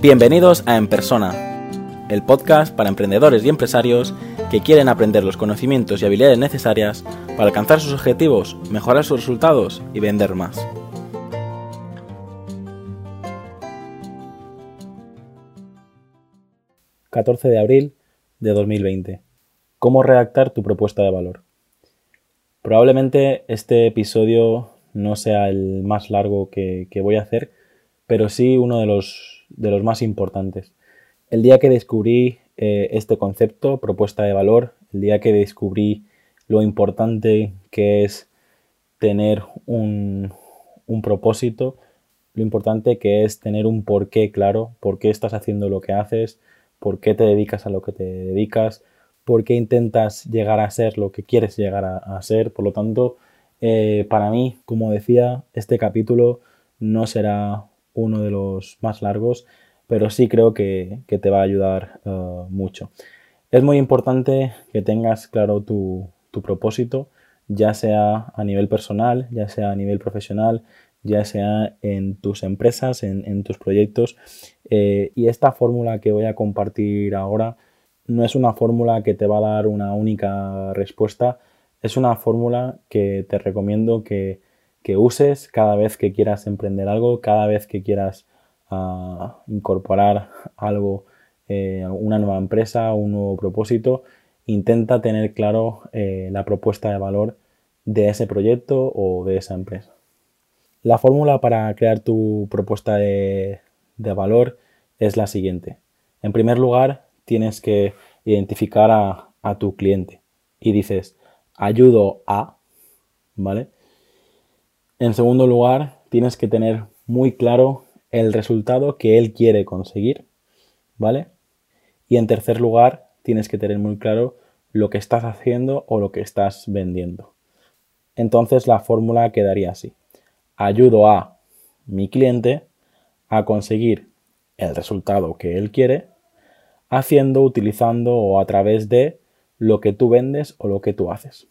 Bienvenidos a En Persona, el podcast para emprendedores y empresarios que quieren aprender los conocimientos y habilidades necesarias para alcanzar sus objetivos, mejorar sus resultados y vender más. ...14 de abril de 2020... ¿Cómo redactar tu propuesta de valor? Probablemente este episodio no sea el más largo que, que voy a hacer, pero sí uno de los de los más importantes. El día que descubrí eh, este concepto, propuesta de valor, el día que descubrí lo importante que es tener un, un propósito, lo importante que es tener un porqué claro, por qué estás haciendo lo que haces, por qué te dedicas a lo que te dedicas, por qué intentas llegar a ser lo que quieres llegar a, ser. Por lo tanto, eh, para mí, como decía, este capítulo no será uno de los más largos, pero sí creo que, te va a ayudar eh, mucho. Es muy importante que tengas claro tu, propósito, ya sea a nivel personal, ya sea a nivel profesional, ya sea en tus empresas, en, tus proyectos. Eh, y esta fórmula que voy a compartir ahora no es una fórmula que te va a dar una única respuesta, es una fórmula que te recomiendo que que uses cada vez que quieras emprender algo, cada vez que quieras ah, incorporar algo, eh, una nueva empresa, un nuevo propósito, intenta tener claro eh, la propuesta de valor de ese proyecto o de esa empresa. La fórmula para crear tu propuesta de, valor es la siguiente. En primer lugar, tienes que identificar a, a tu cliente y dices, ayudo a, ¿vale? En segundo lugar, tienes que tener muy claro el resultado que él quiere conseguir, ¿vale? Y en tercer lugar, tienes que tener muy claro lo que estás haciendo o lo que estás vendiendo. Entonces la fórmula quedaría así. Ayudo a mi cliente a conseguir el resultado que él quiere haciendo, utilizando o a través de lo que tú vendes o lo que tú haces.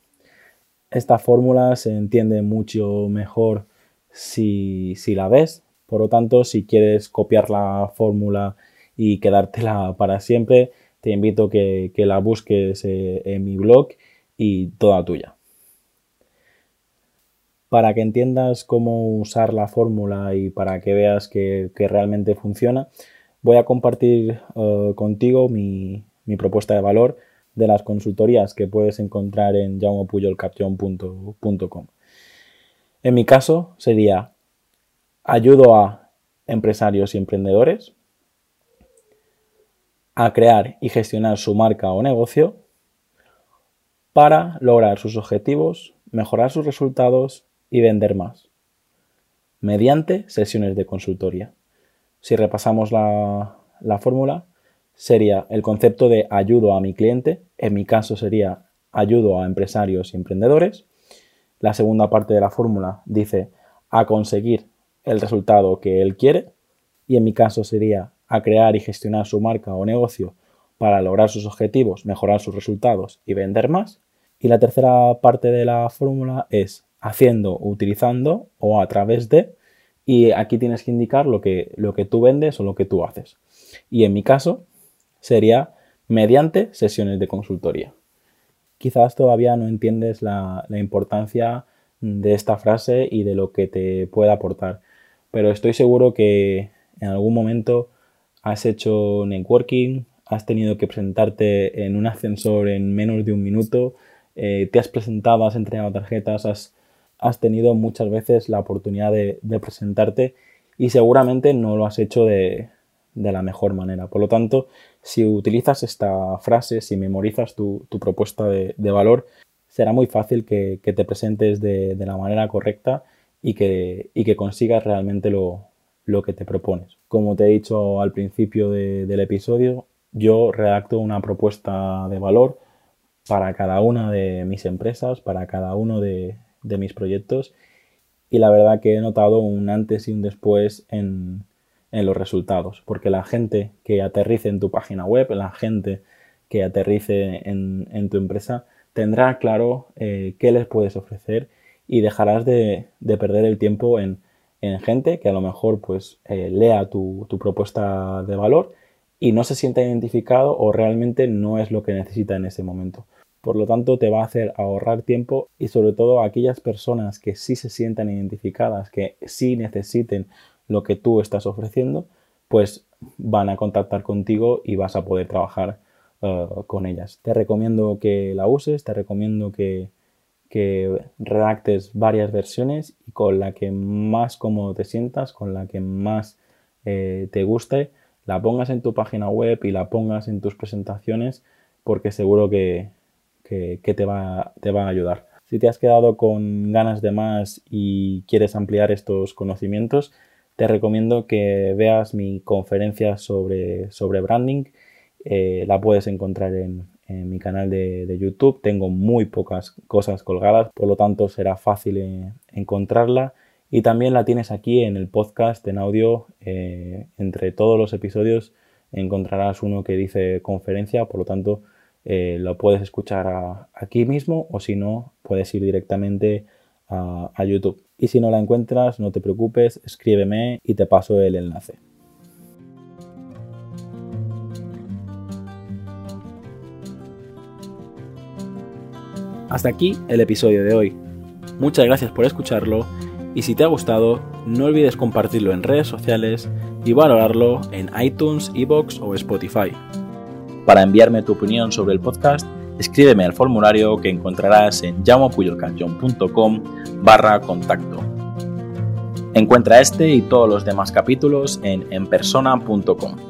Esta fórmula se entiende mucho mejor si, la ves. Por lo tanto, si quieres copiar la fórmula y quedártela para siempre, te invito a que, la busques eh, en mi blog y toda tuya. Para que entiendas cómo usar la fórmula y para que veas que, realmente funciona, voy a compartir eh, contigo mi, mi propuesta de valor de las consultorías que puedes encontrar en jaumopuyolcaption.com. En mi caso sería ayudo a empresarios y emprendedores a crear y gestionar su marca o negocio para lograr sus objetivos, mejorar sus resultados y vender más, mediante sesiones de consultoría. Si repasamos la, la fórmula, sería el concepto de ayudo a mi cliente, en mi caso sería ayudo a empresarios y emprendedores. La segunda parte de la fórmula dice a conseguir el resultado que él quiere y en mi caso sería a crear y gestionar su marca o negocio para lograr sus objetivos, mejorar sus resultados y vender más. Y la tercera parte de la fórmula es haciendo, utilizando o a través de y aquí tienes que indicar lo que, lo que tú vendes o lo que tú haces. Y en mi caso sería mediante sesiones de consultoría. Quizás todavía no entiendes la, importancia de esta frase y de lo que te puede aportar, pero estoy seguro que en algún momento has hecho networking, has tenido que presentarte en un ascensor en menos de un minuto, eh, te has presentado, has entregado tarjetas, has tenido muchas veces la oportunidad de, presentarte y seguramente no lo has hecho de, de la mejor manera. Por lo tanto, si utilizas esta frase, si memorizas tu, propuesta de, valor, será muy fácil que, te presentes de, la manera correcta y que, que consigas realmente lo, que te propones. Como te he dicho al principio del episodio, yo redacto una propuesta de valor para cada una de mis empresas, para cada uno de, de mis proyectos y la verdad que he notado un antes y un después en, en los resultados, porque la gente que aterrice en tu página web, la gente que aterrice en, tu empresa, tendrá claro eh, qué les puedes ofrecer y dejarás de, perder el tiempo en, en gente que a lo mejor pues eh, lea tu, tu propuesta de valor y no se sienta identificado o realmente no es lo que necesita en ese momento. Por lo tanto, te va a hacer ahorrar tiempo y sobre todo aquellas personas que sí se sientan identificadas, que sí necesiten lo que tú estás ofreciendo, pues van a contactar contigo y vas a poder trabajar eh, con ellas. Te recomiendo que la uses, te recomiendo que, redactes varias versiones y con la que más cómodo te sientas, con la que más eh, te guste, la pongas en tu página web y la pongas en tus presentaciones porque seguro que, te, va, te va a ayudar. Si te has quedado con ganas de más y quieres ampliar estos conocimientos, te recomiendo que veas mi conferencia sobre, sobre branding. Eh, la puedes encontrar en, mi canal de, YouTube. Tengo muy pocas cosas colgadas, por lo tanto será fácil eh, encontrarla. Y también la tienes aquí en el podcast en audio. Eh, entre todos los episodios encontrarás uno que dice conferencia, por lo tanto lo puedes escuchar aquí mismo o si no, puedes ir directamente a YouTube. Y si no la encuentras, no te preocupes, escríbeme y te paso el enlace. Hasta aquí el episodio de hoy. Muchas gracias por escucharlo y si te ha gustado, no olvides compartirlo en redes sociales y valorarlo en iTunes, Evox o Spotify. Para enviarme tu opinión sobre el podcast, escríbeme al formulario que encontrarás en llamopuyolcanchon.com barra contacto. Encuentra este y todos los demás capítulos en enpersona.com.